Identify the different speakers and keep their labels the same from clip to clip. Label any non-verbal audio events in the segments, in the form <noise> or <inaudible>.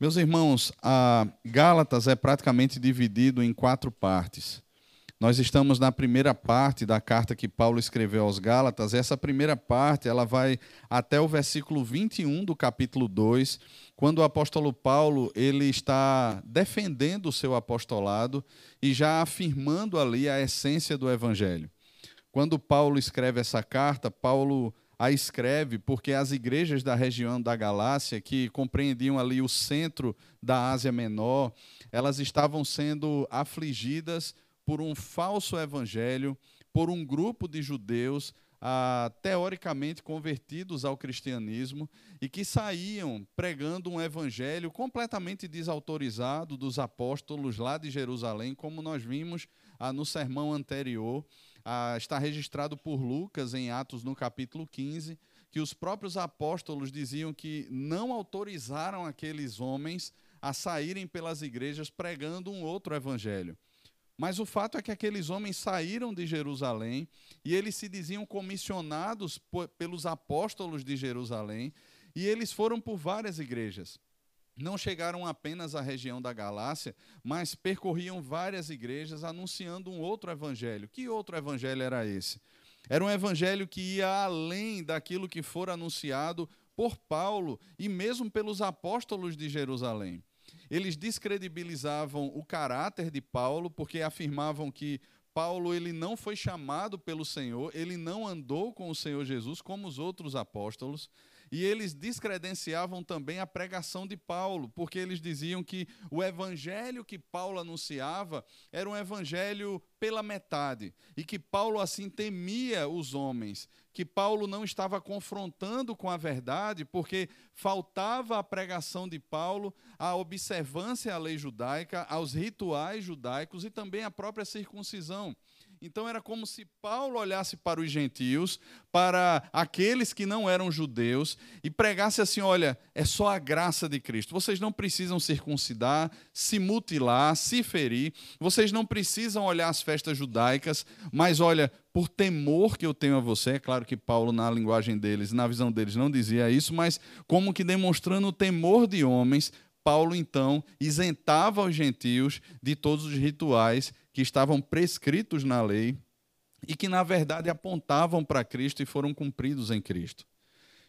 Speaker 1: Meus irmãos, a Gálatas é praticamente dividido em quatro partes. Nós estamos na primeira parte da carta que Paulo escreveu aos Gálatas. Essa primeira parte, ela vai até o versículo 21 do capítulo 2, quando o apóstolo Paulo, ele está defendendo o seu apostolado e já afirmando ali a essência do evangelho. Quando Paulo escreve essa carta, Paulo a escreve porque as igrejas da região da Galácia, que compreendiam ali o centro da Ásia Menor, elas estavam sendo afligidas por um falso evangelho, por um grupo de judeus ah, teoricamente convertidos ao cristianismo e que saíam pregando um evangelho completamente desautorizado dos apóstolos lá de Jerusalém, como nós vimos ah, no sermão anterior ah, está registrado por Lucas em Atos no capítulo 15, que os próprios apóstolos diziam que não autorizaram aqueles homens a saírem pelas igrejas pregando um outro evangelho. Mas o fato é que aqueles homens saíram de Jerusalém e eles se diziam comissionados pelos apóstolos de Jerusalém e eles foram por várias igrejas não chegaram apenas à região da Galácia, mas percorriam várias igrejas anunciando um outro evangelho. Que outro evangelho era esse? Era um evangelho que ia além daquilo que fora anunciado por Paulo e mesmo pelos apóstolos de Jerusalém. Eles descredibilizavam o caráter de Paulo porque afirmavam que Paulo ele não foi chamado pelo Senhor, ele não andou com o Senhor Jesus como os outros apóstolos. E eles descredenciavam também a pregação de Paulo, porque eles diziam que o evangelho que Paulo anunciava era um evangelho pela metade, e que Paulo assim temia os homens, que Paulo não estava confrontando com a verdade, porque faltava a pregação de Paulo, a observância à lei judaica, aos rituais judaicos e também a própria circuncisão. Então era como se Paulo olhasse para os gentios, para aqueles que não eram judeus, e pregasse assim: olha, é só a graça de Cristo. Vocês não precisam circuncidar, se mutilar, se ferir, vocês não precisam olhar as festas judaicas, mas olha, por temor que eu tenho a você, é claro que Paulo, na linguagem deles, na visão deles, não dizia isso, mas como que demonstrando o temor de homens, Paulo então isentava os gentios de todos os rituais que estavam prescritos na lei e que na verdade apontavam para Cristo e foram cumpridos em Cristo.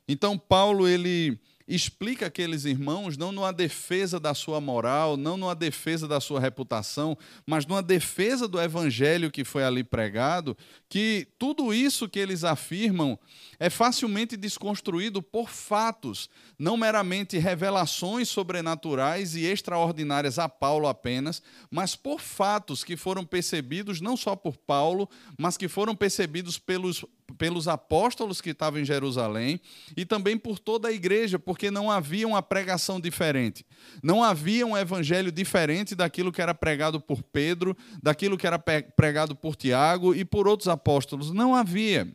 Speaker 1: Então Paulo ele explica aqueles irmãos não numa defesa da sua moral, não numa defesa da sua reputação, mas numa defesa do evangelho que foi ali pregado, que tudo isso que eles afirmam é facilmente desconstruído por fatos, não meramente revelações sobrenaturais e extraordinárias a Paulo apenas, mas por fatos que foram percebidos não só por Paulo, mas que foram percebidos pelos pelos apóstolos que estavam em Jerusalém e também por toda a igreja, porque não havia uma pregação diferente. Não havia um evangelho diferente daquilo que era pregado por Pedro, daquilo que era pregado por Tiago e por outros apóstolos. Não havia.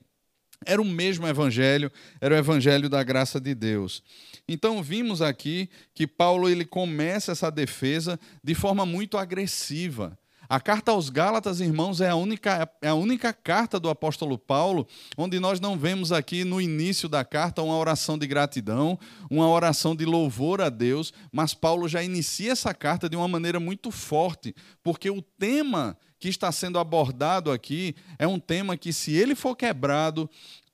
Speaker 1: Era o mesmo evangelho, era o evangelho da graça de Deus. Então vimos aqui que Paulo ele começa essa defesa de forma muito agressiva. A carta aos Gálatas, irmãos, é a, única, é a única carta do apóstolo Paulo onde nós não vemos aqui no início da carta uma oração de gratidão, uma oração de louvor a Deus, mas Paulo já inicia essa carta de uma maneira muito forte, porque o tema que está sendo abordado aqui é um tema que, se ele for quebrado,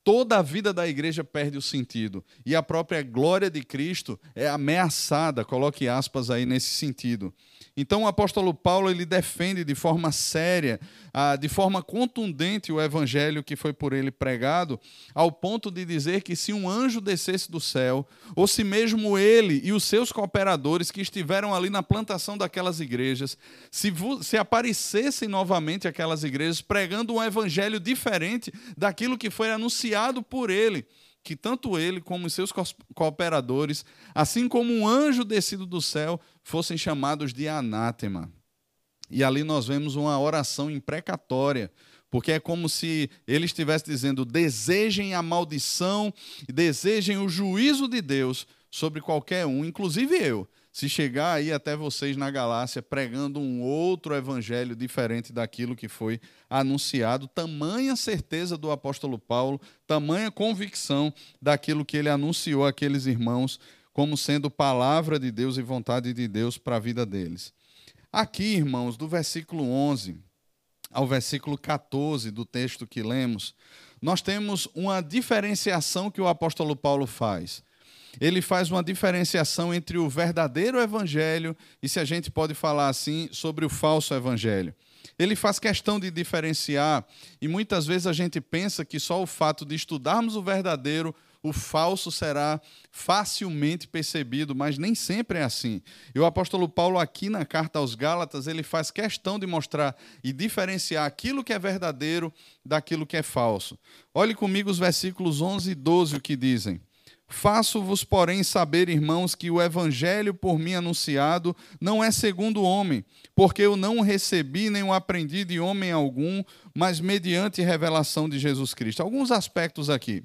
Speaker 1: toda a vida da igreja perde o sentido. E a própria glória de Cristo é ameaçada, coloque aspas aí nesse sentido. Então o apóstolo Paulo ele defende de forma séria, ah, de forma contundente o evangelho que foi por ele pregado, ao ponto de dizer que se um anjo descesse do céu, ou se mesmo ele e os seus cooperadores que estiveram ali na plantação daquelas igrejas, se, se aparecessem novamente aquelas igrejas pregando um evangelho diferente daquilo que foi anunciado por ele, que tanto ele como os seus cooperadores, assim como um anjo descido do céu, fossem chamados de anátema. E ali nós vemos uma oração imprecatória, porque é como se ele estivesse dizendo: desejem a maldição, desejem o juízo de Deus sobre qualquer um, inclusive eu. Se chegar aí até vocês na galáxia pregando um outro evangelho diferente daquilo que foi anunciado, tamanha certeza do apóstolo Paulo, tamanha convicção daquilo que ele anunciou àqueles irmãos como sendo palavra de Deus e vontade de Deus para a vida deles. Aqui, irmãos, do versículo 11 ao versículo 14 do texto que lemos, nós temos uma diferenciação que o apóstolo Paulo faz. Ele faz uma diferenciação entre o verdadeiro evangelho e, se a gente pode falar assim, sobre o falso evangelho. Ele faz questão de diferenciar, e muitas vezes a gente pensa que só o fato de estudarmos o verdadeiro o falso será facilmente percebido, mas nem sempre é assim. E o apóstolo Paulo, aqui na carta aos Gálatas, ele faz questão de mostrar e diferenciar aquilo que é verdadeiro daquilo que é falso. Olhe comigo os versículos 11 e 12, o que dizem. Faço-vos, porém, saber, irmãos, que o evangelho por mim anunciado não é segundo o homem, porque eu não recebi nem o aprendi de homem algum, mas mediante revelação de Jesus Cristo. Alguns aspectos aqui.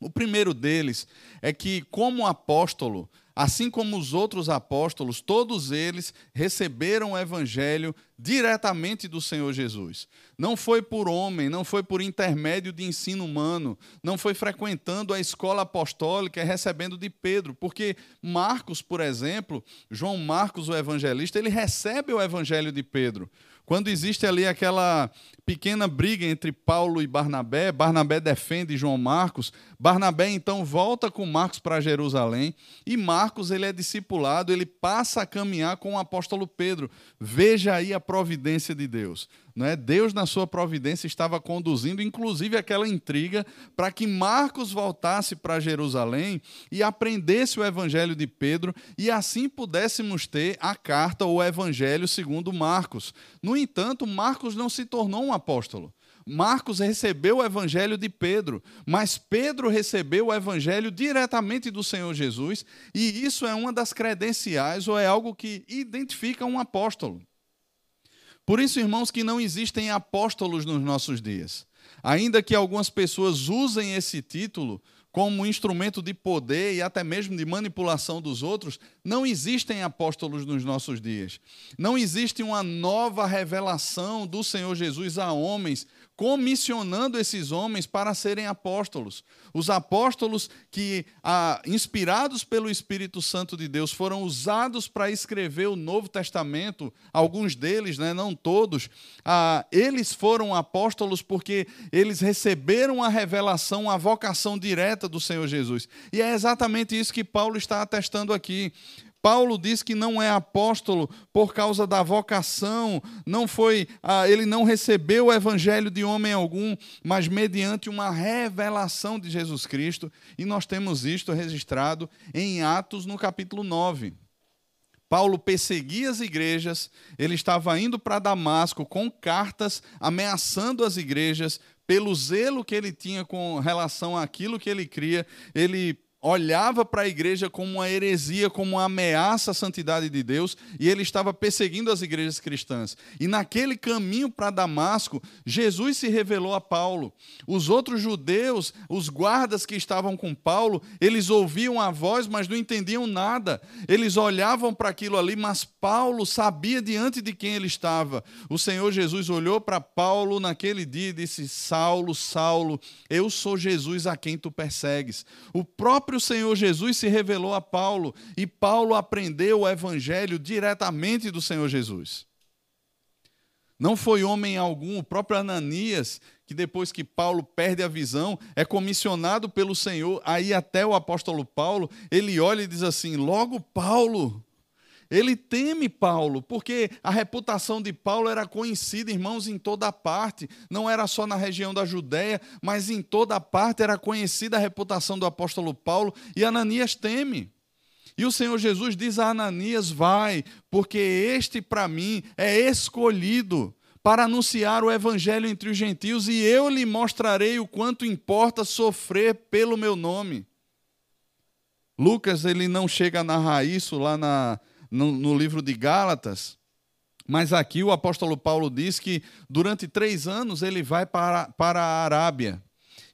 Speaker 1: O primeiro deles é que, como apóstolo, assim como os outros apóstolos, todos eles receberam o evangelho diretamente do Senhor Jesus. Não foi por homem, não foi por intermédio de ensino humano, não foi frequentando a escola apostólica e recebendo de Pedro, porque Marcos, por exemplo, João Marcos, o evangelista, ele recebe o evangelho de Pedro. Quando existe ali aquela pequena briga entre Paulo e Barnabé, Barnabé defende João Marcos, Barnabé então volta com Marcos para Jerusalém e Marcos ele é discipulado, ele passa a caminhar com o apóstolo Pedro. Veja aí a providência de Deus. Não é? Deus, na sua providência, estava conduzindo, inclusive, aquela intriga para que Marcos voltasse para Jerusalém e aprendesse o evangelho de Pedro e assim pudéssemos ter a carta ou o evangelho segundo Marcos. No entanto, Marcos não se tornou um apóstolo. Marcos recebeu o evangelho de Pedro, mas Pedro recebeu o evangelho diretamente do Senhor Jesus, e isso é uma das credenciais ou é algo que identifica um apóstolo. Por isso, irmãos, que não existem apóstolos nos nossos dias. Ainda que algumas pessoas usem esse título como instrumento de poder e até mesmo de manipulação dos outros, não existem apóstolos nos nossos dias. Não existe uma nova revelação do Senhor Jesus a homens comissionando esses homens para serem apóstolos. Os apóstolos que, ah, inspirados pelo Espírito Santo de Deus, foram usados para escrever o Novo Testamento, alguns deles, né, não todos, ah, eles foram apóstolos porque eles receberam a revelação, a vocação direta do Senhor Jesus. E é exatamente isso que Paulo está atestando aqui. Paulo diz que não é apóstolo por causa da vocação, não foi, ah, ele não recebeu o evangelho de homem algum, mas mediante uma revelação de Jesus Cristo, e nós temos isto registrado em Atos no capítulo 9. Paulo perseguia as igrejas, ele estava indo para Damasco com cartas ameaçando as igrejas, pelo zelo que ele tinha com relação àquilo que ele cria, ele olhava para a igreja como uma heresia, como uma ameaça à santidade de Deus, e ele estava perseguindo as igrejas cristãs. E naquele caminho para Damasco, Jesus se revelou a Paulo. Os outros judeus, os guardas que estavam com Paulo, eles ouviam a voz, mas não entendiam nada. Eles olhavam para aquilo ali, mas Paulo sabia diante de quem ele estava. O Senhor Jesus olhou para Paulo naquele dia e disse: Saulo, Saulo, eu sou Jesus a quem tu persegues. O próprio próprio Senhor Jesus se revelou a Paulo e Paulo aprendeu o evangelho diretamente do Senhor Jesus. Não foi homem algum, o próprio Ananias, que depois que Paulo perde a visão, é comissionado pelo Senhor, aí até o apóstolo Paulo, ele olha e diz assim: logo Paulo, ele teme Paulo, porque a reputação de Paulo era conhecida, irmãos, em toda parte. Não era só na região da Judéia, mas em toda parte era conhecida a reputação do apóstolo Paulo, e Ananias teme. E o Senhor Jesus diz a Ananias: Vai, porque este para mim é escolhido para anunciar o evangelho entre os gentios, e eu lhe mostrarei o quanto importa sofrer pelo meu nome. Lucas ele não chega a narrar isso lá na, no, no livro de Gálatas, mas aqui o apóstolo Paulo diz que durante três anos ele vai para, para a Arábia.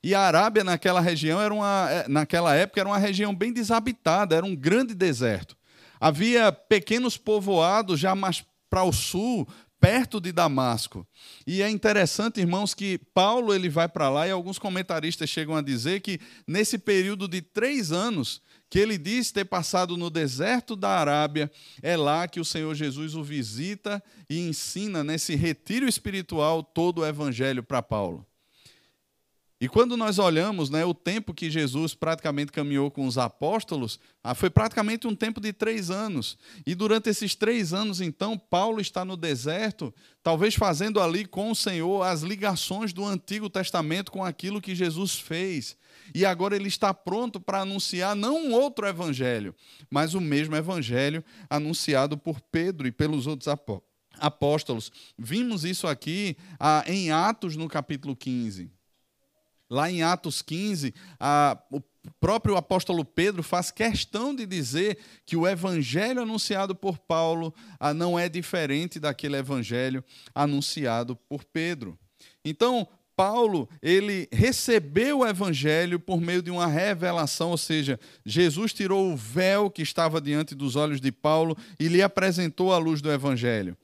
Speaker 1: E a Arábia, naquela região, era uma, é, naquela época, era uma região bem desabitada, era um grande deserto. Havia pequenos povoados já mais para o sul, perto de Damasco. E é interessante, irmãos, que Paulo ele vai para lá e alguns comentaristas chegam a dizer que nesse período de três anos que ele diz ter passado no deserto da Arábia, é lá que o Senhor Jesus o visita e ensina nesse retiro espiritual todo o evangelho para Paulo. E quando nós olhamos né, o tempo que Jesus praticamente caminhou com os apóstolos, ah, foi praticamente um tempo de três anos. E durante esses três anos, então, Paulo está no deserto, talvez fazendo ali com o Senhor as ligações do Antigo Testamento com aquilo que Jesus fez. E agora ele está pronto para anunciar não um outro evangelho, mas o mesmo evangelho anunciado por Pedro e pelos outros apóstolos. Vimos isso aqui ah, em Atos, no capítulo 15. Lá em Atos 15, a, o próprio apóstolo Pedro faz questão de dizer que o evangelho anunciado por Paulo a, não é diferente daquele evangelho anunciado por Pedro. Então, Paulo, ele recebeu o evangelho por meio de uma revelação, ou seja, Jesus tirou o véu que estava diante dos olhos de Paulo e lhe apresentou a luz do evangelho.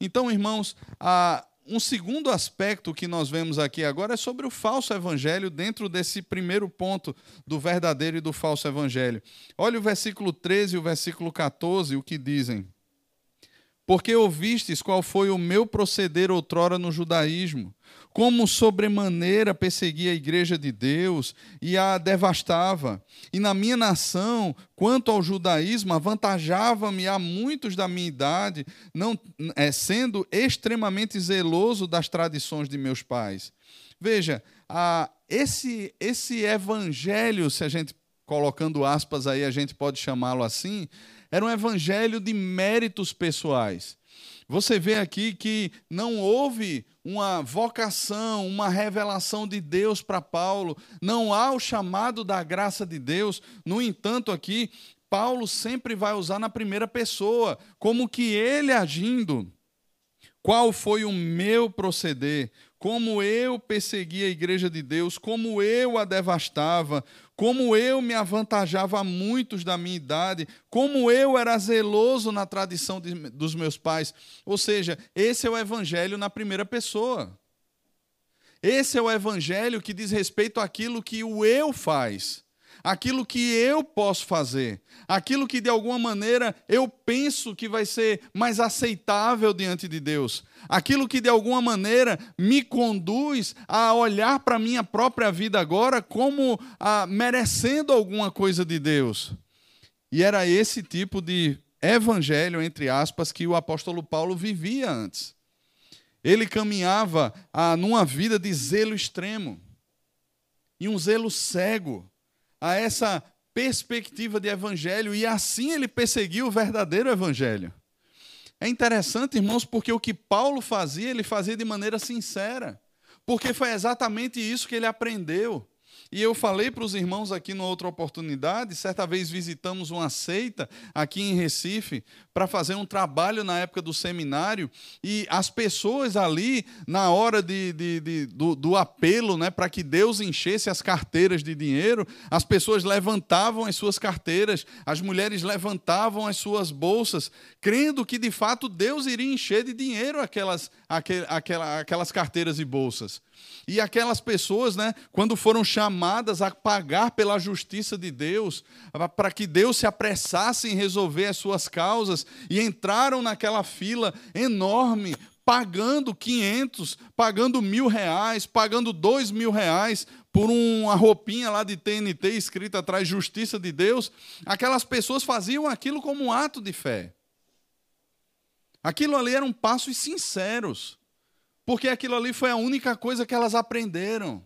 Speaker 1: Então, irmãos, a, um segundo aspecto que nós vemos aqui agora é sobre o falso evangelho, dentro desse primeiro ponto do verdadeiro e do falso evangelho. Olha o versículo 13 e o versículo 14, o que dizem. Porque ouvistes qual foi o meu proceder outrora no judaísmo, como sobremaneira perseguia a igreja de Deus e a devastava. E na minha nação, quanto ao judaísmo, avantajava-me a muitos da minha idade, não é, sendo extremamente zeloso das tradições de meus pais. Veja, a, esse, esse evangelho, se a gente colocando aspas aí, a gente pode chamá-lo assim, era um evangelho de méritos pessoais. Você vê aqui que não houve uma vocação, uma revelação de Deus para Paulo, não há o chamado da graça de Deus. No entanto, aqui, Paulo sempre vai usar na primeira pessoa, como que ele agindo. Qual foi o meu proceder? Como eu persegui a igreja de Deus, como eu a devastava, como eu me avantajava a muitos da minha idade, como eu era zeloso na tradição de, dos meus pais. Ou seja, esse é o evangelho na primeira pessoa. Esse é o evangelho que diz respeito àquilo que o eu faz aquilo que eu posso fazer, aquilo que de alguma maneira eu penso que vai ser mais aceitável diante de Deus, aquilo que de alguma maneira me conduz a olhar para a minha própria vida agora como ah, merecendo alguma coisa de Deus. E era esse tipo de evangelho, entre aspas, que o apóstolo Paulo vivia antes. Ele caminhava ah, numa vida de zelo extremo e um zelo cego a essa perspectiva de evangelho e assim ele perseguiu o verdadeiro evangelho. É interessante, irmãos, porque o que Paulo fazia, ele fazia de maneira sincera, porque foi exatamente isso que ele aprendeu. E eu falei para os irmãos aqui numa outra oportunidade, certa vez visitamos uma seita aqui em Recife para fazer um trabalho na época do seminário, e as pessoas ali, na hora de, de, de do, do, apelo né, para que Deus enchesse as carteiras de dinheiro, as pessoas levantavam as suas carteiras, as mulheres levantavam as suas bolsas, crendo que de fato Deus iria encher de dinheiro aquelas, aquelas, aquelas carteiras e bolsas. E aquelas pessoas, né, quando foram chamadas a pagar pela justiça de Deus, para que Deus se apressasse em resolver as suas causas, e entraram naquela fila enorme, pagando 500, pagando mil reais, pagando dois mil reais por uma roupinha lá de TNT escrita atrás Justiça de Deus, aquelas pessoas faziam aquilo como um ato de fé. Aquilo ali eram passos sinceros. Porque aquilo ali foi a única coisa que elas aprenderam.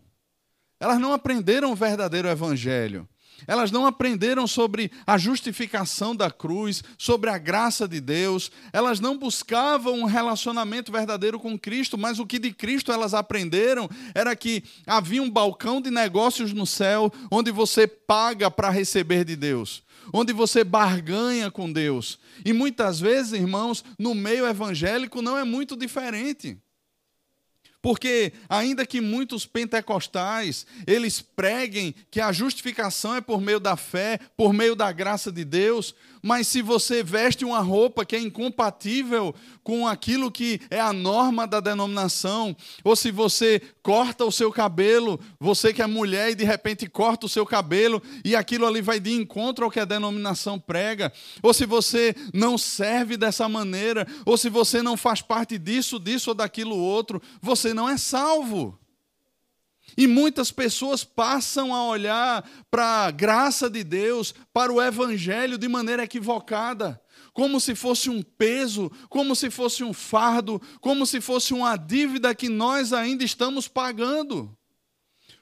Speaker 1: Elas não aprenderam o verdadeiro evangelho. Elas não aprenderam sobre a justificação da cruz, sobre a graça de Deus. Elas não buscavam um relacionamento verdadeiro com Cristo, mas o que de Cristo elas aprenderam era que havia um balcão de negócios no céu onde você paga para receber de Deus, onde você barganha com Deus. E muitas vezes, irmãos, no meio evangélico não é muito diferente. Porque ainda que muitos pentecostais, eles preguem que a justificação é por meio da fé, por meio da graça de Deus, Mas se você veste uma roupa que é incompatível com aquilo que é a norma da denominação, ou se você corta o seu cabelo, você que é mulher e de repente corta o seu cabelo e aquilo ali vai de encontro ao que a denominação prega, ou se você não serve dessa maneira, ou se você não faz parte disso, disso ou daquilo outro, você não é salvo. E muitas pessoas passam a olhar para a graça de Deus, para o Evangelho de maneira equivocada, como se fosse um peso, como se fosse um fardo, como se fosse uma dívida que nós ainda estamos pagando.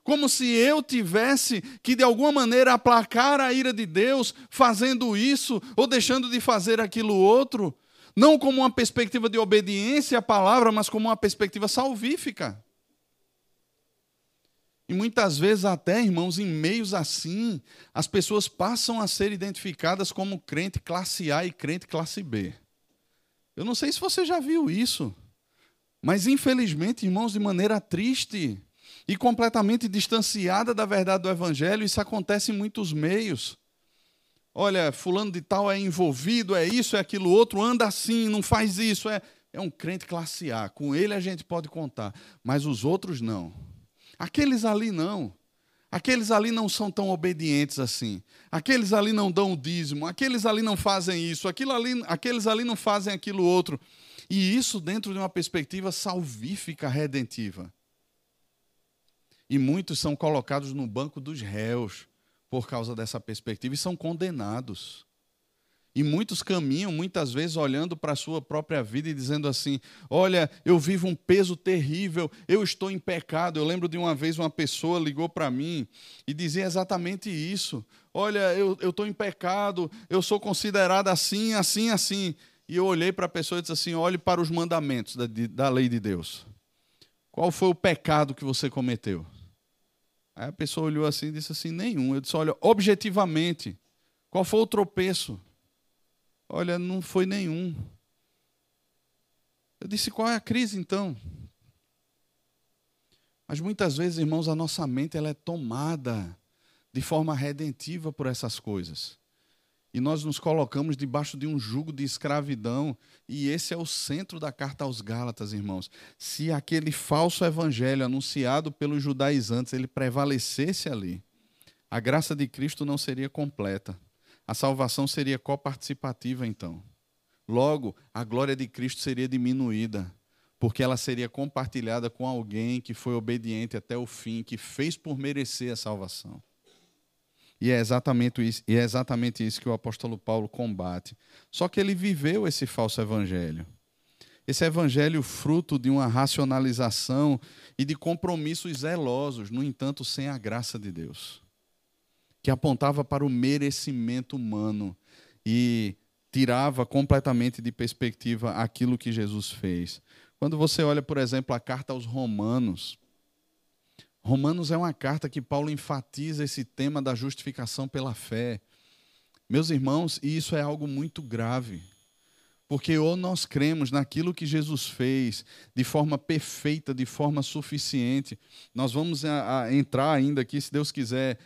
Speaker 1: Como se eu tivesse que de alguma maneira aplacar a ira de Deus fazendo isso ou deixando de fazer aquilo outro, não como uma perspectiva de obediência à palavra, mas como uma perspectiva salvífica. E muitas vezes, até, irmãos, em meios assim, as pessoas passam a ser identificadas como crente classe A e crente classe B. Eu não sei se você já viu isso, mas infelizmente, irmãos, de maneira triste e completamente distanciada da verdade do Evangelho, isso acontece em muitos meios. Olha, fulano de tal é envolvido, é isso, é aquilo outro, anda assim, não faz isso, é, é um crente classe A. Com ele a gente pode contar, mas os outros não. Aqueles ali não. Aqueles ali não são tão obedientes assim. Aqueles ali não dão o dízimo. Aqueles ali não fazem isso. Aquilo ali, aqueles ali não fazem aquilo outro. E isso dentro de uma perspectiva salvífica, redentiva. E muitos são colocados no banco dos réus por causa dessa perspectiva e são condenados. E muitos caminham, muitas vezes, olhando para a sua própria vida e dizendo assim: Olha, eu vivo um peso terrível, eu estou em pecado. Eu lembro de uma vez uma pessoa ligou para mim e dizia exatamente isso: Olha, eu estou em pecado, eu sou considerada assim, assim, assim. E eu olhei para a pessoa e disse assim: Olhe para os mandamentos da, da lei de Deus. Qual foi o pecado que você cometeu? Aí a pessoa olhou assim e disse assim: Nenhum. Eu disse: Olha, objetivamente, qual foi o tropeço? Olha, não foi nenhum. Eu disse: qual é a crise então? Mas muitas vezes, irmãos, a nossa mente ela é tomada de forma redentiva por essas coisas. E nós nos colocamos debaixo de um jugo de escravidão, e esse é o centro da carta aos Gálatas, irmãos. Se aquele falso evangelho anunciado pelos judaizantes ele prevalecesse ali, a graça de Cristo não seria completa a salvação seria coparticipativa então. Logo, a glória de Cristo seria diminuída, porque ela seria compartilhada com alguém que foi obediente até o fim, que fez por merecer a salvação. E é exatamente isso, e é exatamente isso que o apóstolo Paulo combate. Só que ele viveu esse falso evangelho. Esse evangelho fruto de uma racionalização e de compromissos zelosos, no entanto, sem a graça de Deus que apontava para o merecimento humano e tirava completamente de perspectiva aquilo que Jesus fez. Quando você olha, por exemplo, a carta aos Romanos, Romanos é uma carta que Paulo enfatiza esse tema da justificação pela fé. Meus irmãos, isso é algo muito grave. Porque ou nós cremos naquilo que Jesus fez de forma perfeita, de forma suficiente. Nós vamos a, a entrar ainda aqui, se Deus quiser,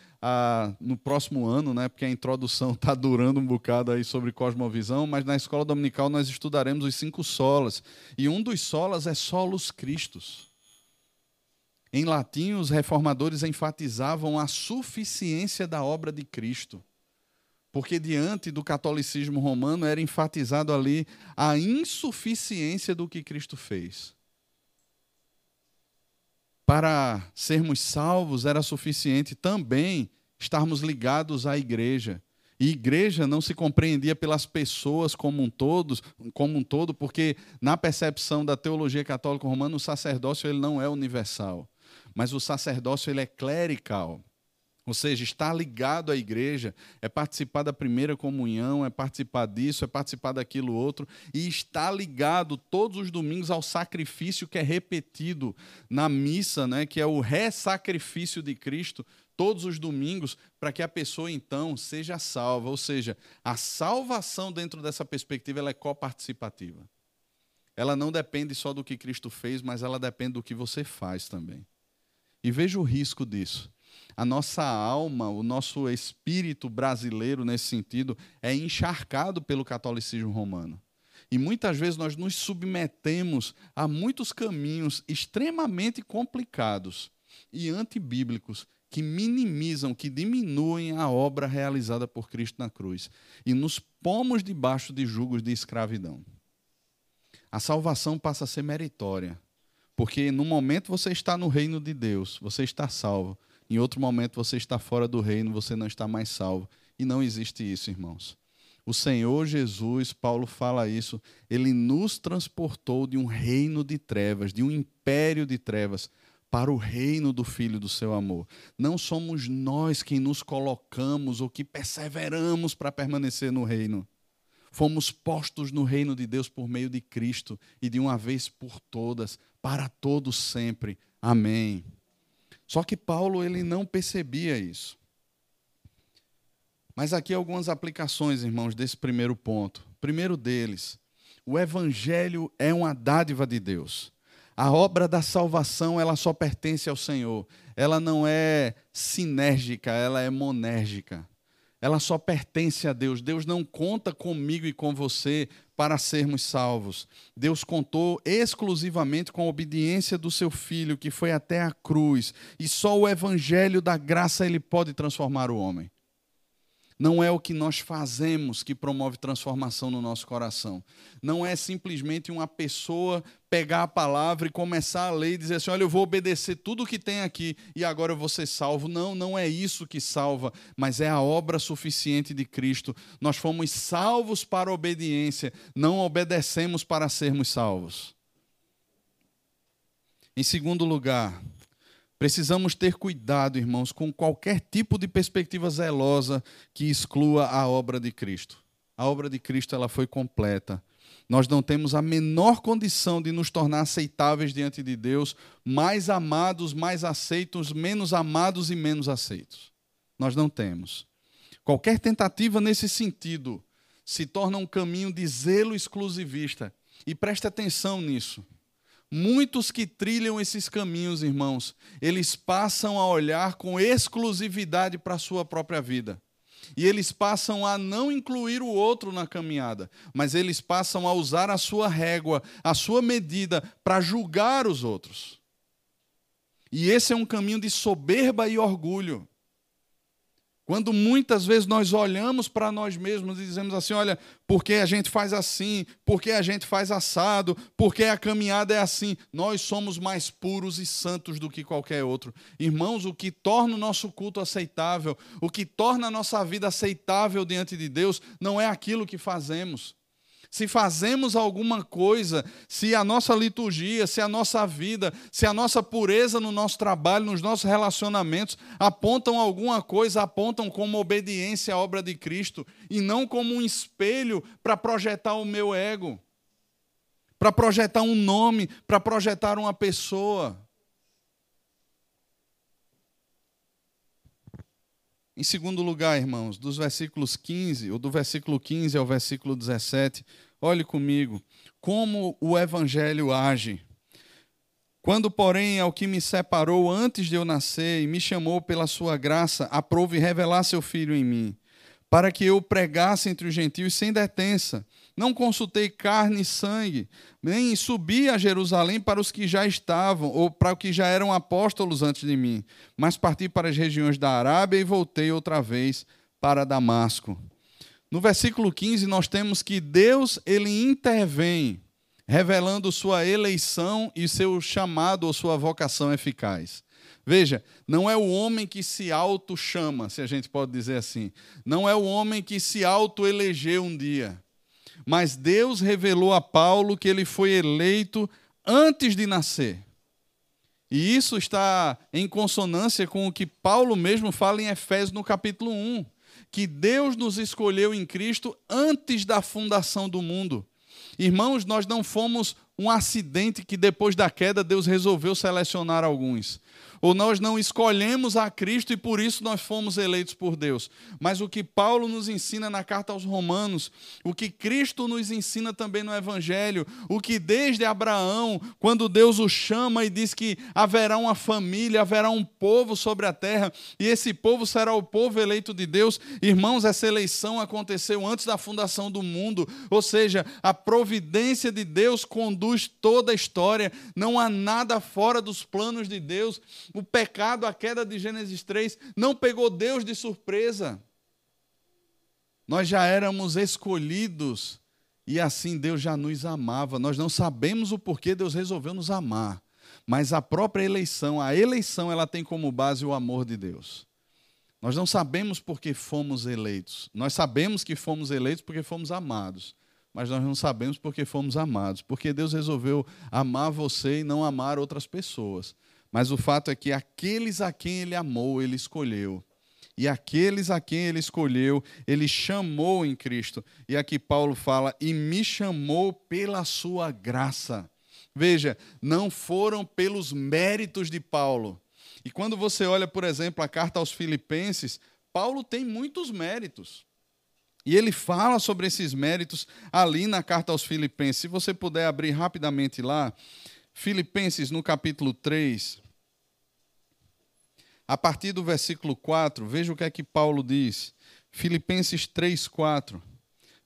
Speaker 1: no próximo ano, né? Porque a introdução está durando um bocado aí sobre cosmovisão, mas na escola dominical nós estudaremos os cinco solas. E um dos solas é solos Cristos. Em latim, os reformadores enfatizavam a suficiência da obra de Cristo porque diante do catolicismo romano era enfatizado ali a insuficiência do que Cristo fez. Para sermos salvos era suficiente também estarmos ligados à igreja. E igreja não se compreendia pelas pessoas como um todo, como um todo, porque na percepção da teologia católica romana o sacerdócio ele não é universal, mas o sacerdócio ele é clerical. Ou seja, estar ligado à igreja é participar da primeira comunhão, é participar disso, é participar daquilo outro, e estar ligado todos os domingos ao sacrifício que é repetido na missa, né, que é o ressacrifício de Cristo, todos os domingos, para que a pessoa então seja salva. Ou seja, a salvação dentro dessa perspectiva ela é coparticipativa. Ela não depende só do que Cristo fez, mas ela depende do que você faz também. E veja o risco disso A nossa alma, o nosso espírito brasileiro, nesse sentido, é encharcado pelo catolicismo romano. E muitas vezes nós nos submetemos a muitos caminhos extremamente complicados e antibíblicos que minimizam, que diminuem a obra realizada por Cristo na cruz e nos pomos debaixo de julgos de escravidão. A salvação passa a ser meritória, porque no momento você está no reino de Deus, você está salvo. Em outro momento você está fora do reino, você não está mais salvo. E não existe isso, irmãos. O Senhor Jesus, Paulo fala isso, ele nos transportou de um reino de trevas, de um império de trevas, para o reino do Filho do seu amor. Não somos nós quem nos colocamos ou que perseveramos para permanecer no reino. Fomos postos no reino de Deus por meio de Cristo e de uma vez por todas, para todos sempre. Amém. Só que Paulo ele não percebia isso. Mas aqui algumas aplicações, irmãos, desse primeiro ponto. Primeiro deles, o evangelho é uma dádiva de Deus. A obra da salvação, ela só pertence ao Senhor. Ela não é sinérgica, ela é monérgica. Ela só pertence a Deus. Deus não conta comigo e com você para sermos salvos. Deus contou exclusivamente com a obediência do seu filho, que foi até a cruz, e só o evangelho da graça ele pode transformar o homem. Não é o que nós fazemos que promove transformação no nosso coração. Não é simplesmente uma pessoa pegar a palavra e começar a ler e dizer assim: olha, eu vou obedecer tudo o que tem aqui e agora eu vou ser salvo. Não, não é isso que salva, mas é a obra suficiente de Cristo. Nós fomos salvos para obediência, não obedecemos para sermos salvos. Em segundo lugar, Precisamos ter cuidado, irmãos, com qualquer tipo de perspectiva zelosa que exclua a obra de Cristo. A obra de Cristo ela foi completa. Nós não temos a menor condição de nos tornar aceitáveis diante de Deus, mais amados, mais aceitos, menos amados e menos aceitos. Nós não temos. Qualquer tentativa nesse sentido se torna um caminho de zelo exclusivista. E preste atenção nisso. Muitos que trilham esses caminhos, irmãos, eles passam a olhar com exclusividade para a sua própria vida. E eles passam a não incluir o outro na caminhada, mas eles passam a usar a sua régua, a sua medida para julgar os outros. E esse é um caminho de soberba e orgulho. Quando muitas vezes nós olhamos para nós mesmos e dizemos assim: olha, por que a gente faz assim? Por que a gente faz assado? Por que a caminhada é assim? Nós somos mais puros e santos do que qualquer outro. Irmãos, o que torna o nosso culto aceitável, o que torna a nossa vida aceitável diante de Deus, não é aquilo que fazemos, se fazemos alguma coisa, se a nossa liturgia, se a nossa vida, se a nossa pureza no nosso trabalho, nos nossos relacionamentos apontam alguma coisa, apontam como obediência à obra de Cristo e não como um espelho para projetar o meu ego, para projetar um nome, para projetar uma pessoa. Em segundo lugar, irmãos, dos versículos 15, ou do versículo 15 ao versículo 17, olhe comigo como o evangelho age. Quando, porém, ao que me separou antes de eu nascer e me chamou pela sua graça, aprove revelar seu filho em mim, para que eu pregasse entre os gentios sem detença não consultei carne e sangue, nem subi a Jerusalém para os que já estavam, ou para os que já eram apóstolos antes de mim, mas parti para as regiões da Arábia e voltei outra vez para Damasco. No versículo 15, nós temos que Deus ele intervém, revelando sua eleição e seu chamado ou sua vocação eficaz. Veja, não é o homem que se auto-chama, se a gente pode dizer assim. Não é o homem que se auto-elegeu um dia. Mas Deus revelou a Paulo que ele foi eleito antes de nascer. E isso está em consonância com o que Paulo mesmo fala em Efésios no capítulo 1, que Deus nos escolheu em Cristo antes da fundação do mundo. Irmãos, nós não fomos um acidente que depois da queda Deus resolveu selecionar alguns ou nós não escolhemos a Cristo e por isso nós fomos eleitos por Deus. Mas o que Paulo nos ensina na carta aos Romanos, o que Cristo nos ensina também no Evangelho, o que desde Abraão, quando Deus o chama e diz que haverá uma família, haverá um povo sobre a terra, e esse povo será o povo eleito de Deus. Irmãos, essa eleição aconteceu antes da fundação do mundo, ou seja, a providência de Deus conduz toda a história, não há nada fora dos planos de Deus o pecado, a queda de Gênesis 3, não pegou Deus de surpresa. Nós já éramos escolhidos e assim Deus já nos amava. Nós não sabemos o porquê Deus resolveu nos amar, mas a própria eleição, a eleição, ela tem como base o amor de Deus. Nós não sabemos porque fomos eleitos. Nós sabemos que fomos eleitos porque fomos amados, mas nós não sabemos porque fomos amados, porque Deus resolveu amar você e não amar outras pessoas. Mas o fato é que aqueles a quem ele amou, ele escolheu. E aqueles a quem ele escolheu, ele chamou em Cristo. E aqui Paulo fala: e me chamou pela sua graça. Veja, não foram pelos méritos de Paulo. E quando você olha, por exemplo, a carta aos Filipenses, Paulo tem muitos méritos. E ele fala sobre esses méritos ali na carta aos Filipenses. Se você puder abrir rapidamente lá, Filipenses, no capítulo 3, a partir do versículo 4, veja o que é que Paulo diz. Filipenses 3, 4.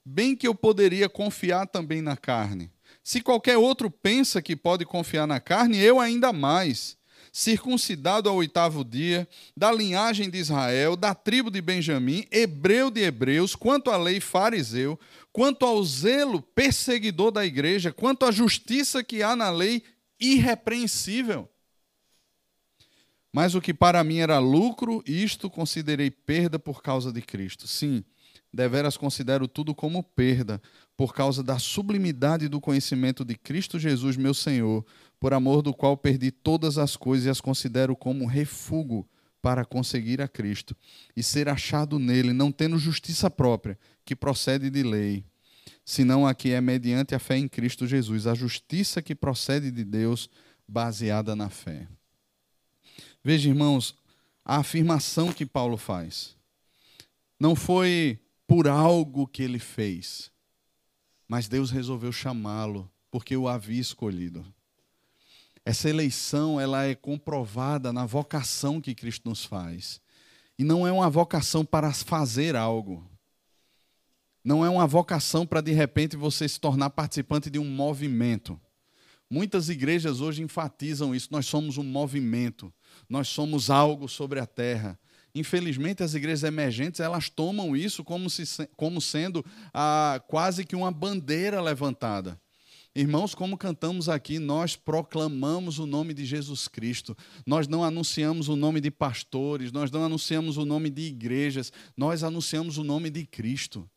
Speaker 1: Bem que eu poderia confiar também na carne. Se qualquer outro pensa que pode confiar na carne, eu ainda mais. Circuncidado ao oitavo dia, da linhagem de Israel, da tribo de Benjamim, hebreu de hebreus, quanto à lei fariseu, quanto ao zelo perseguidor da igreja, quanto à justiça que há na lei, irrepreensível. Mas o que para mim era lucro, isto considerei perda por causa de Cristo. Sim, deveras considero tudo como perda, por causa da sublimidade do conhecimento de Cristo Jesus, meu Senhor, por amor do qual perdi todas as coisas e as considero como refúgio para conseguir a Cristo e ser achado nele, não tendo justiça própria, que procede de lei, senão a que é mediante a fé em Cristo Jesus, a justiça que procede de Deus, baseada na fé. Veja, irmãos, a afirmação que Paulo faz não foi por algo que ele fez, mas Deus resolveu chamá-lo porque o havia escolhido. Essa eleição ela é comprovada na vocação que Cristo nos faz. E não é uma vocação para fazer algo. Não é uma vocação para de repente você se tornar participante de um movimento. Muitas igrejas hoje enfatizam isso. Nós somos um movimento, nós somos algo sobre a terra. Infelizmente, as igrejas emergentes elas tomam isso como, se, como sendo ah, quase que uma bandeira levantada. Irmãos, como cantamos aqui, nós proclamamos o nome de Jesus Cristo. Nós não anunciamos o nome de pastores, nós não anunciamos o nome de igrejas, nós anunciamos o nome de Cristo.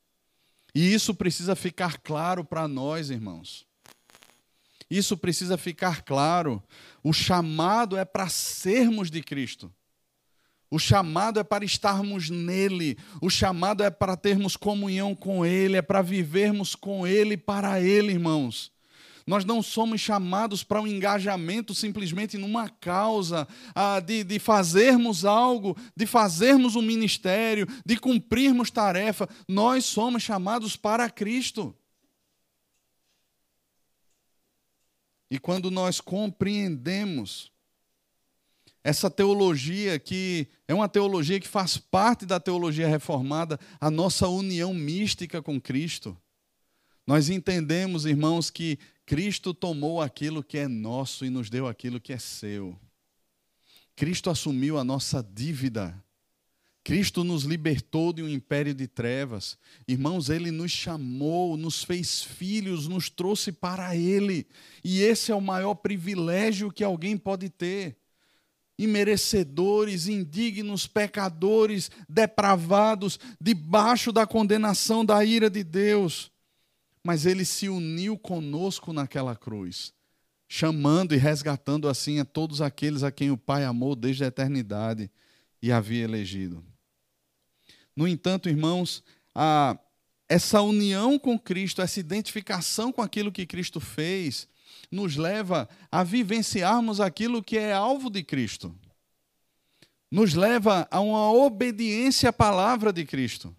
Speaker 1: E isso precisa ficar claro para nós, irmãos. Isso precisa ficar claro. O chamado é para sermos de Cristo. O chamado é para estarmos nele. O chamado é para termos comunhão com Ele, é para vivermos com Ele para Ele, irmãos. Nós não somos chamados para um engajamento simplesmente numa causa, ah, de, de fazermos algo, de fazermos um ministério, de cumprirmos tarefa. Nós somos chamados para Cristo. E quando nós compreendemos essa teologia que é uma teologia que faz parte da teologia reformada, a nossa união mística com Cristo. Nós entendemos, irmãos, que Cristo tomou aquilo que é nosso e nos deu aquilo que é seu. Cristo assumiu a nossa dívida. Cristo nos libertou de um império de trevas. Irmãos, ele nos chamou, nos fez filhos, nos trouxe para ele. E esse é o maior privilégio que alguém pode ter. Imerecedores, indignos, pecadores, depravados, debaixo da condenação da ira de Deus mas ele se uniu conosco naquela cruz, chamando e resgatando assim a todos aqueles a quem o Pai amou desde a eternidade e havia elegido. No entanto, irmãos, a, essa união com Cristo, essa identificação com aquilo que Cristo fez, nos leva a vivenciarmos aquilo que é alvo de Cristo. Nos leva a uma obediência à palavra de Cristo.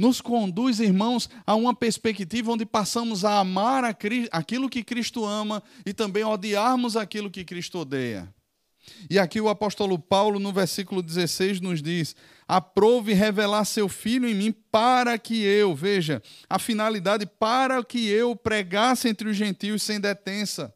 Speaker 1: Nos conduz, irmãos, a uma perspectiva onde passamos a amar aquilo que Cristo ama e também odiarmos aquilo que Cristo odeia. E aqui o apóstolo Paulo, no versículo 16, nos diz: Aprove revelar seu filho em mim para que eu, veja, a finalidade, para que eu pregasse entre os gentios sem detença.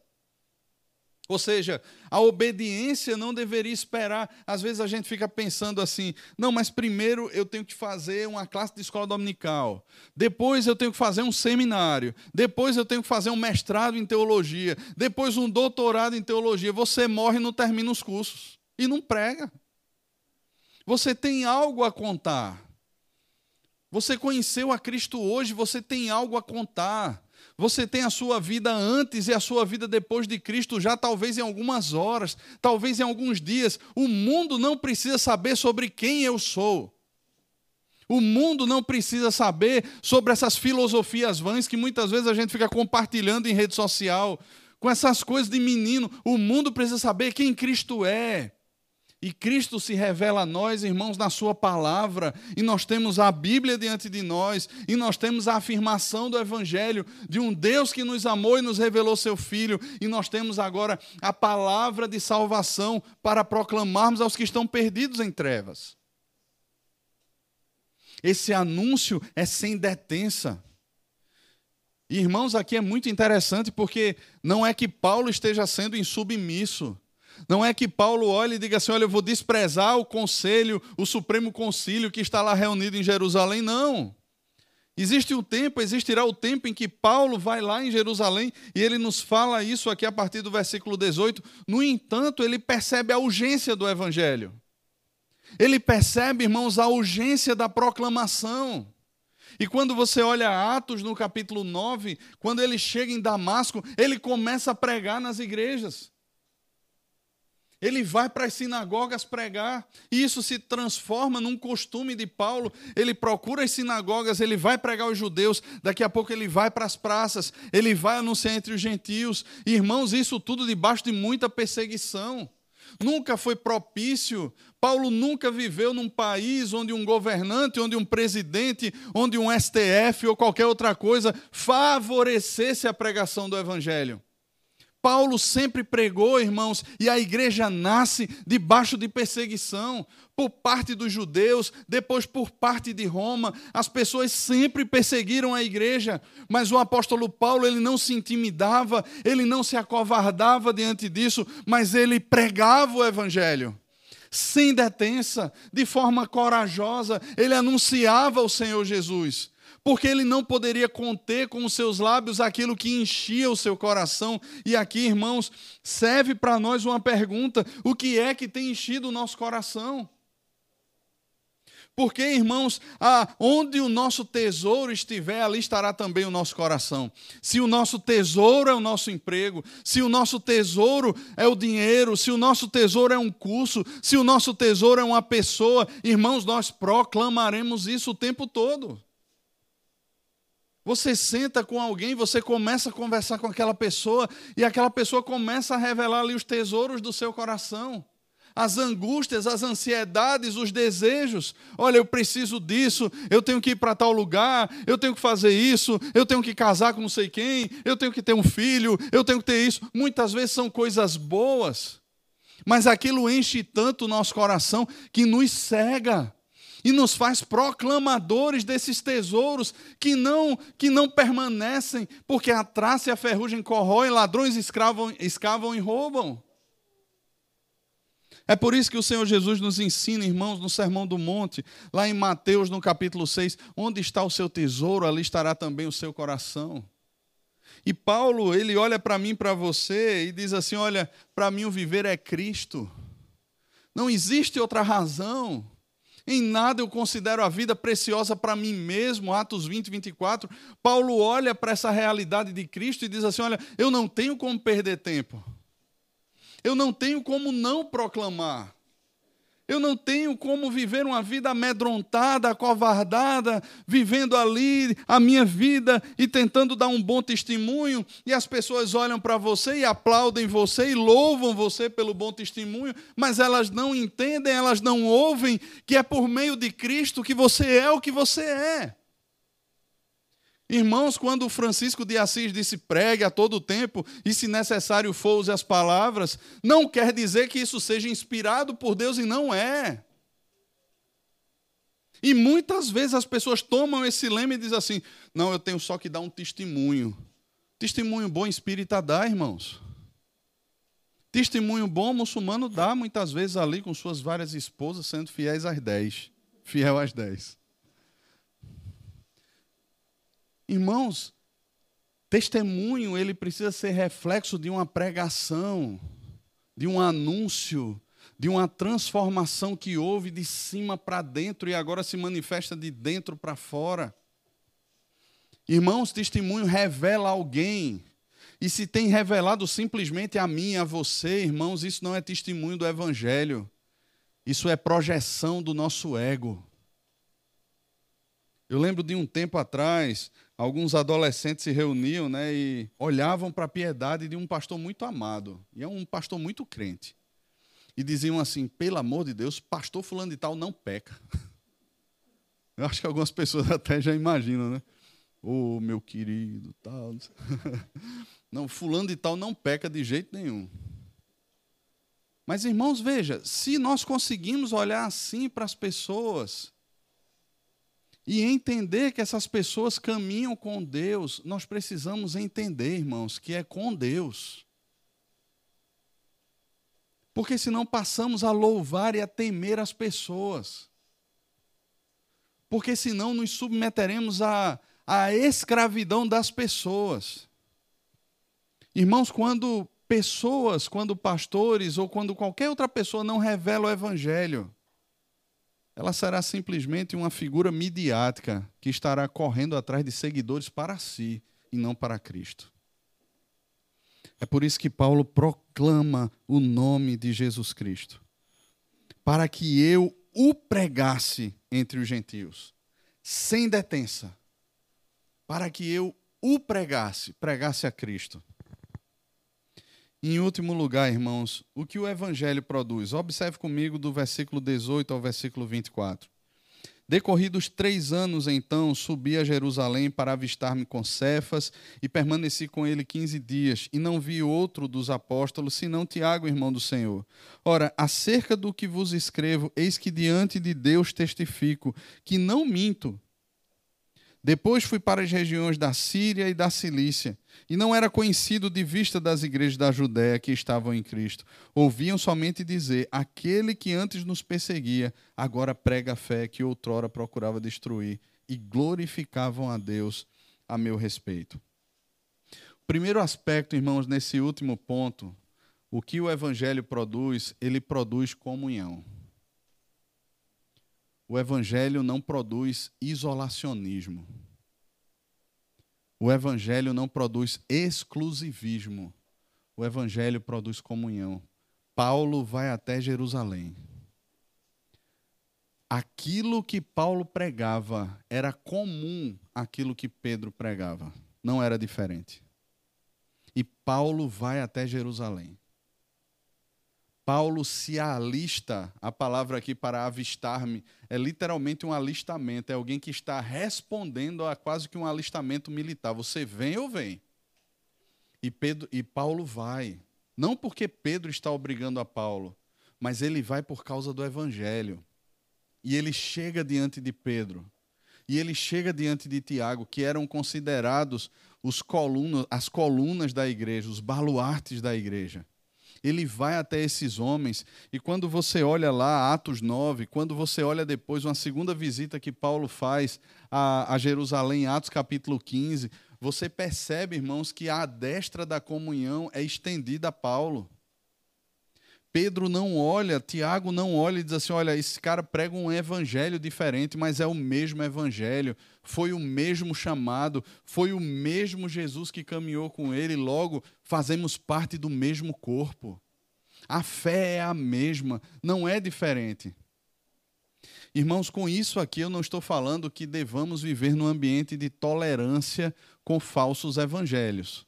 Speaker 1: Ou seja, a obediência não deveria esperar. Às vezes a gente fica pensando assim: não, mas primeiro eu tenho que fazer uma classe de escola dominical, depois eu tenho que fazer um seminário, depois eu tenho que fazer um mestrado em teologia, depois um doutorado em teologia. Você morre e não termina os cursos e não prega. Você tem algo a contar. Você conheceu a Cristo hoje, você tem algo a contar. Você tem a sua vida antes e a sua vida depois de Cristo, já talvez em algumas horas, talvez em alguns dias. O mundo não precisa saber sobre quem eu sou. O mundo não precisa saber sobre essas filosofias vãs que muitas vezes a gente fica compartilhando em rede social, com essas coisas de menino. O mundo precisa saber quem Cristo é. E Cristo se revela a nós, irmãos, na Sua palavra, e nós temos a Bíblia diante de nós, e nós temos a afirmação do Evangelho de um Deus que nos amou e nos revelou Seu Filho, e nós temos agora a palavra de salvação para proclamarmos aos que estão perdidos em trevas. Esse anúncio é sem detença. Irmãos, aqui é muito interessante porque não é que Paulo esteja sendo insubmisso. Não é que Paulo olhe e diga assim: olha, eu vou desprezar o conselho, o Supremo Concílio que está lá reunido em Jerusalém. Não. Existe um tempo, existirá o tempo em que Paulo vai lá em Jerusalém e ele nos fala isso aqui a partir do versículo 18. No entanto, ele percebe a urgência do evangelho. Ele percebe, irmãos, a urgência da proclamação. E quando você olha Atos no capítulo 9, quando ele chega em Damasco, ele começa a pregar nas igrejas. Ele vai para as sinagogas pregar, e isso se transforma num costume de Paulo. Ele procura as sinagogas, ele vai pregar os judeus, daqui a pouco ele vai para as praças, ele vai anunciar entre os gentios. Irmãos, isso tudo debaixo de muita perseguição. Nunca foi propício. Paulo nunca viveu num país onde um governante, onde um presidente, onde um STF ou qualquer outra coisa favorecesse a pregação do evangelho. Paulo sempre pregou, irmãos, e a igreja nasce debaixo de perseguição por parte dos judeus, depois por parte de Roma. As pessoas sempre perseguiram a igreja, mas o apóstolo Paulo, ele não se intimidava, ele não se acovardava diante disso, mas ele pregava o evangelho. Sem detença, de forma corajosa, ele anunciava o Senhor Jesus porque ele não poderia conter com os seus lábios aquilo que enchia o seu coração. E aqui, irmãos, serve para nós uma pergunta: o que é que tem enchido o nosso coração? Porque, irmãos, onde o nosso tesouro estiver, ali estará também o nosso coração. Se o nosso tesouro é o nosso emprego, se o nosso tesouro é o dinheiro, se o nosso tesouro é um curso, se o nosso tesouro é uma pessoa, irmãos, nós proclamaremos isso o tempo todo. Você senta com alguém, você começa a conversar com aquela pessoa e aquela pessoa começa a revelar ali os tesouros do seu coração. As angústias, as ansiedades, os desejos. Olha, eu preciso disso, eu tenho que ir para tal lugar, eu tenho que fazer isso, eu tenho que casar com não sei quem, eu tenho que ter um filho, eu tenho que ter isso. Muitas vezes são coisas boas, mas aquilo enche tanto o nosso coração que nos cega e nos faz proclamadores desses tesouros que não que não permanecem, porque a traça e a ferrugem corroem, ladrões escravam, escavam e roubam. É por isso que o Senhor Jesus nos ensina, irmãos, no Sermão do Monte, lá em Mateus, no capítulo 6, onde está o seu tesouro, ali estará também o seu coração. E Paulo, ele olha para mim, para você, e diz assim: Olha, para mim o viver é Cristo. Não existe outra razão. Em nada eu considero a vida preciosa para mim mesmo, Atos 20, 24. Paulo olha para essa realidade de Cristo e diz assim: Olha, eu não tenho como perder tempo, eu não tenho como não proclamar. Eu não tenho como viver uma vida amedrontada, acovardada, vivendo ali a minha vida e tentando dar um bom testemunho, e as pessoas olham para você e aplaudem você e louvam você pelo bom testemunho, mas elas não entendem, elas não ouvem que é por meio de Cristo que você é o que você é. Irmãos, quando Francisco de Assis disse pregue a todo tempo e, se necessário for, use as palavras, não quer dizer que isso seja inspirado por Deus e não é. E muitas vezes as pessoas tomam esse lema e dizem assim: não, eu tenho só que dar um testemunho. Testemunho bom espírita dá, irmãos. Testemunho bom muçulmano dá, muitas vezes ali com suas várias esposas, sendo fiéis às dez. Fiel às dez. Irmãos, testemunho ele precisa ser reflexo de uma pregação, de um anúncio, de uma transformação que houve de cima para dentro e agora se manifesta de dentro para fora. Irmãos, testemunho revela alguém. E se tem revelado simplesmente a mim, a você, irmãos, isso não é testemunho do Evangelho. Isso é projeção do nosso ego. Eu lembro de um tempo atrás, alguns adolescentes se reuniam né, e olhavam para a piedade de um pastor muito amado, e é um pastor muito crente. E diziam assim: pelo amor de Deus, pastor fulano de tal não peca. <laughs> Eu acho que algumas pessoas <laughs> até já imaginam, né? Ô oh, meu querido, tal. <laughs> Não, fulano de tal não peca de jeito nenhum. Mas irmãos, veja, se nós conseguimos olhar assim para as pessoas, e entender que essas pessoas caminham com Deus, nós precisamos entender, irmãos, que é com Deus. Porque senão passamos a louvar e a temer as pessoas. Porque senão nos submeteremos à, à escravidão das pessoas. Irmãos, quando pessoas, quando pastores ou quando qualquer outra pessoa não revela o Evangelho, ela será simplesmente uma figura midiática que estará correndo atrás de seguidores para si e não para Cristo. É por isso que Paulo proclama o nome de Jesus Cristo, para que eu o pregasse entre os gentios, sem detença, para que eu o pregasse, pregasse a Cristo. Em último lugar, irmãos, o que o Evangelho produz? Observe comigo do versículo 18 ao versículo 24. Decorridos três anos, então, subi a Jerusalém para avistar-me com Cefas e permaneci com ele quinze dias, e não vi outro dos apóstolos, senão Tiago, irmão do Senhor. Ora, acerca do que vos escrevo, eis que diante de Deus testifico, que não minto. Depois fui para as regiões da Síria e da Cilícia, e não era conhecido de vista das igrejas da Judéia que estavam em Cristo. Ouviam somente dizer: aquele que antes nos perseguia, agora prega a fé que outrora procurava destruir, e glorificavam a Deus a meu respeito. O primeiro aspecto, irmãos, nesse último ponto, o que o evangelho produz, ele produz comunhão. O evangelho não produz isolacionismo. O evangelho não produz exclusivismo. O evangelho produz comunhão. Paulo vai até Jerusalém. Aquilo que Paulo pregava era comum àquilo que Pedro pregava, não era diferente. E Paulo vai até Jerusalém. Paulo se alista, a palavra aqui para avistar-me é literalmente um alistamento, é alguém que está respondendo a quase que um alistamento militar. Você vem ou vem? E, Pedro, e Paulo vai. Não porque Pedro está obrigando a Paulo, mas ele vai por causa do evangelho. E ele chega diante de Pedro. E ele chega diante de Tiago, que eram considerados os colunas, as colunas da igreja, os baluartes da igreja ele vai até esses homens, e quando você olha lá, Atos 9, quando você olha depois uma segunda visita que Paulo faz a, a Jerusalém, Atos capítulo 15, você percebe, irmãos, que a destra da comunhão é estendida a Paulo. Pedro não olha, Tiago não olha e diz assim: olha, esse cara prega um evangelho diferente, mas é o mesmo evangelho, foi o mesmo chamado, foi o mesmo Jesus que caminhou com ele, logo fazemos parte do mesmo corpo. A fé é a mesma, não é diferente. Irmãos, com isso aqui eu não estou falando que devamos viver num ambiente de tolerância com falsos evangelhos.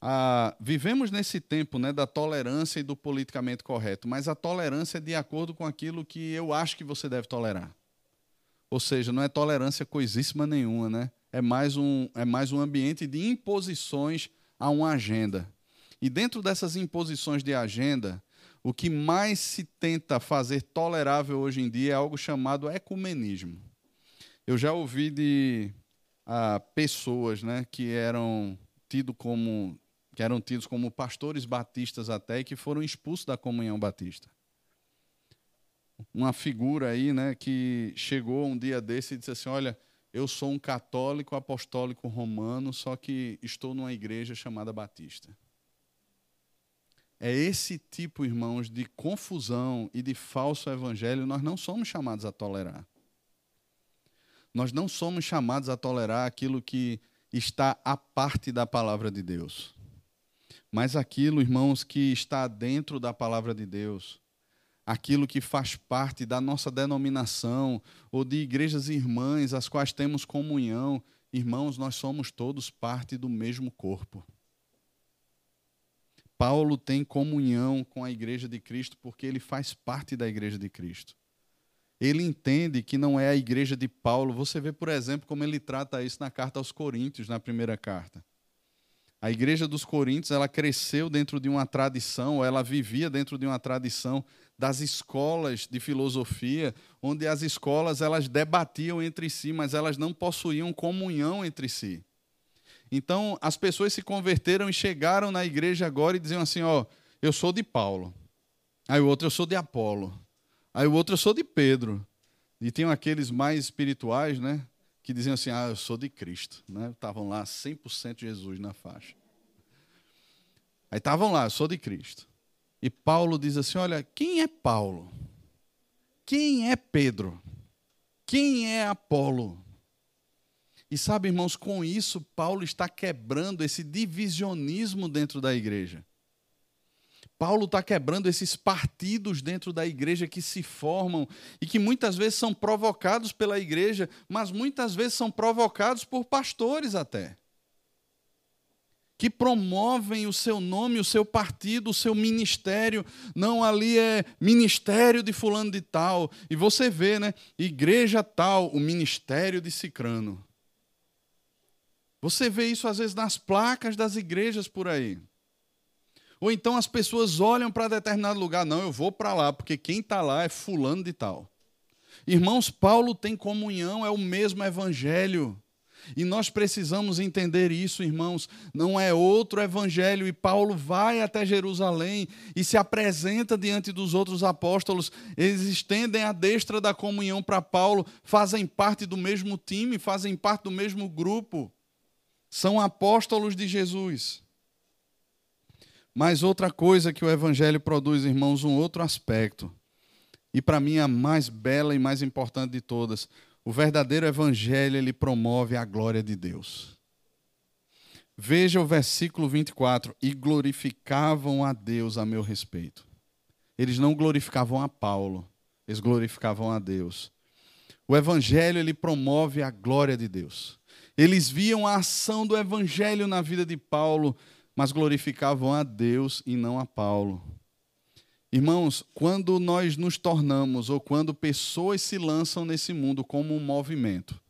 Speaker 1: Ah, vivemos nesse tempo né, da tolerância e do politicamente correto, mas a tolerância é de acordo com aquilo que eu acho que você deve tolerar. Ou seja, não é tolerância coisíssima nenhuma, né? É mais um, é mais um ambiente de imposições a uma agenda. E dentro dessas imposições de agenda, o que mais se tenta fazer tolerável hoje em dia é algo chamado ecumenismo. Eu já ouvi de ah, pessoas né, que eram tido como que eram tidos como pastores batistas até e que foram expulsos da comunhão batista. Uma figura aí, né, que chegou um dia desse e disse assim: "Olha, eu sou um católico apostólico romano, só que estou numa igreja chamada Batista". É esse tipo, irmãos, de confusão e de falso evangelho nós não somos chamados a tolerar. Nós não somos chamados a tolerar aquilo que está à parte da palavra de Deus mas aquilo, irmãos, que está dentro da palavra de Deus, aquilo que faz parte da nossa denominação ou de igrejas irmãs, as quais temos comunhão, irmãos, nós somos todos parte do mesmo corpo. Paulo tem comunhão com a igreja de Cristo porque ele faz parte da igreja de Cristo. Ele entende que não é a igreja de Paulo. Você vê, por exemplo, como ele trata isso na carta aos Coríntios, na primeira carta. A igreja dos Coríntios, ela cresceu dentro de uma tradição, ela vivia dentro de uma tradição das escolas de filosofia, onde as escolas elas debatiam entre si, mas elas não possuíam comunhão entre si. Então, as pessoas se converteram e chegaram na igreja agora e diziam assim, ó, eu sou de Paulo. Aí o outro eu sou de Apolo. Aí o outro eu sou de Pedro. E tem aqueles mais espirituais, né? Que diziam assim: Ah, eu sou de Cristo. Né? Estavam lá 100% Jesus na faixa. Aí estavam lá, eu sou de Cristo. E Paulo diz assim: Olha, quem é Paulo? Quem é Pedro? Quem é Apolo? E sabe, irmãos, com isso, Paulo está quebrando esse divisionismo dentro da igreja. Paulo está quebrando esses partidos dentro da igreja que se formam e que muitas vezes são provocados pela igreja, mas muitas vezes são provocados por pastores até. Que promovem o seu nome, o seu partido, o seu ministério. Não, ali é ministério de fulano de tal. E você vê, né? Igreja tal, o ministério de Cicrano. Você vê isso às vezes nas placas das igrejas por aí. Ou então as pessoas olham para determinado lugar, não, eu vou para lá, porque quem está lá é fulano de tal. Irmãos, Paulo tem comunhão, é o mesmo evangelho. E nós precisamos entender isso, irmãos. Não é outro evangelho. E Paulo vai até Jerusalém e se apresenta diante dos outros apóstolos. Eles estendem a destra da comunhão para Paulo, fazem parte do mesmo time, fazem parte do mesmo grupo. São apóstolos de Jesus. Mas outra coisa que o Evangelho produz, irmãos, um outro aspecto. E para mim a mais bela e mais importante de todas, o verdadeiro Evangelho ele promove a glória de Deus. Veja o versículo 24: e glorificavam a Deus a meu respeito. Eles não glorificavam a Paulo, eles glorificavam a Deus. O evangelho ele promove a glória de Deus. Eles viam a ação do evangelho na vida de Paulo mas glorificavam a Deus e não a Paulo. Irmãos, quando nós nos tornamos, ou quando pessoas se lançam nesse mundo como um movimento,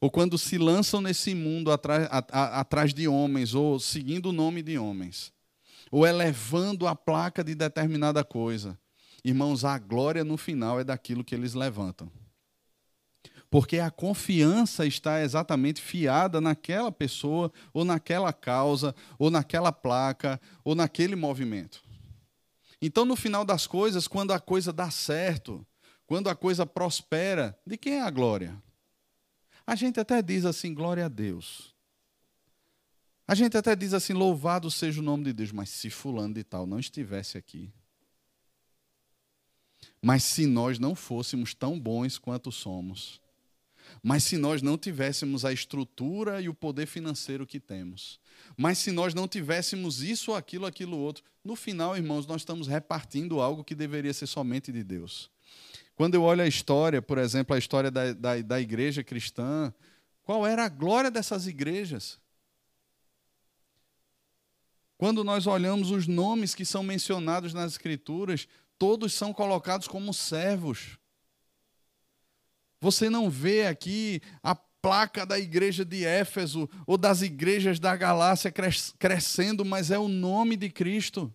Speaker 1: ou quando se lançam nesse mundo atrás, atrás de homens, ou seguindo o nome de homens, ou elevando a placa de determinada coisa, irmãos, a glória no final é daquilo que eles levantam porque a confiança está exatamente fiada naquela pessoa, ou naquela causa, ou naquela placa, ou naquele movimento. Então, no final das coisas, quando a coisa dá certo, quando a coisa prospera, de quem é a glória? A gente até diz assim, glória a Deus. A gente até diz assim, louvado seja o nome de Deus, mas se fulano de tal não estivesse aqui. Mas se nós não fôssemos tão bons quanto somos, Mas se nós não tivéssemos a estrutura e o poder financeiro que temos, mas se nós não tivéssemos isso, aquilo, aquilo outro, no final, irmãos, nós estamos repartindo algo que deveria ser somente de Deus. Quando eu olho a história, por exemplo, a história da, da, da igreja cristã, qual era a glória dessas igrejas? Quando nós olhamos os nomes que são mencionados nas Escrituras, todos são colocados como servos. Você não vê aqui a placa da igreja de Éfeso ou das igrejas da Galácia crescendo, mas é o nome de Cristo.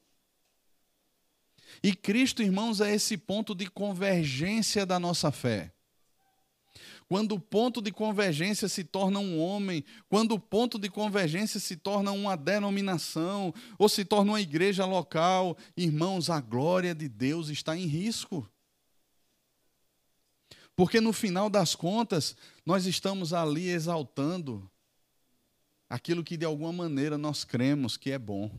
Speaker 1: E Cristo, irmãos, é esse ponto de convergência da nossa fé. Quando o ponto de convergência se torna um homem, quando o ponto de convergência se torna uma denominação, ou se torna uma igreja local, irmãos, a glória de Deus está em risco. Porque no final das contas, nós estamos ali exaltando aquilo que de alguma maneira nós cremos que é bom.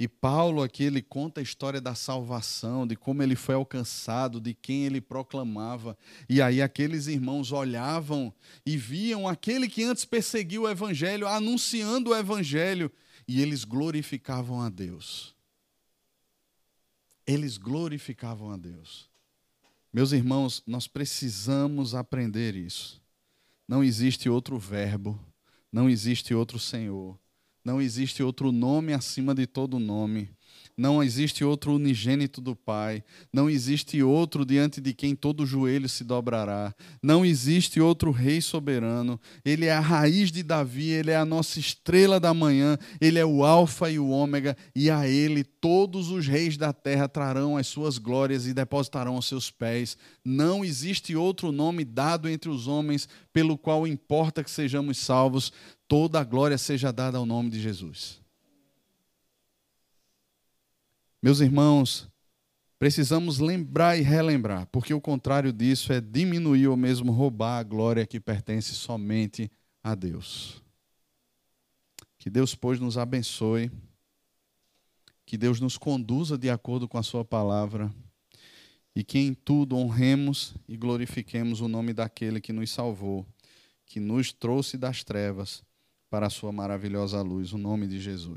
Speaker 1: E Paulo aqui ele conta a história da salvação, de como ele foi alcançado, de quem ele proclamava. E aí aqueles irmãos olhavam e viam aquele que antes perseguiu o evangelho, anunciando o evangelho, e eles glorificavam a Deus. Eles glorificavam a Deus. Meus irmãos, nós precisamos aprender isso. Não existe outro verbo, não existe outro Senhor não existe outro nome acima de todo nome. Não existe outro unigênito do Pai. Não existe outro diante de quem todo joelho se dobrará. Não existe outro Rei soberano. Ele é a raiz de Davi, ele é a nossa estrela da manhã, ele é o Alfa e o Ômega, e a ele todos os reis da terra trarão as suas glórias e depositarão aos seus pés. Não existe outro nome dado entre os homens pelo qual importa que sejamos salvos toda a glória seja dada ao nome de Jesus. Meus irmãos, precisamos lembrar e relembrar, porque o contrário disso é diminuir ou mesmo roubar a glória que pertence somente a Deus. Que Deus, pois, nos abençoe, que Deus nos conduza de acordo com a Sua palavra e que em tudo honremos e glorifiquemos o nome daquele que nos salvou, que nos trouxe das trevas para a sua maravilhosa luz, o nome de Jesus.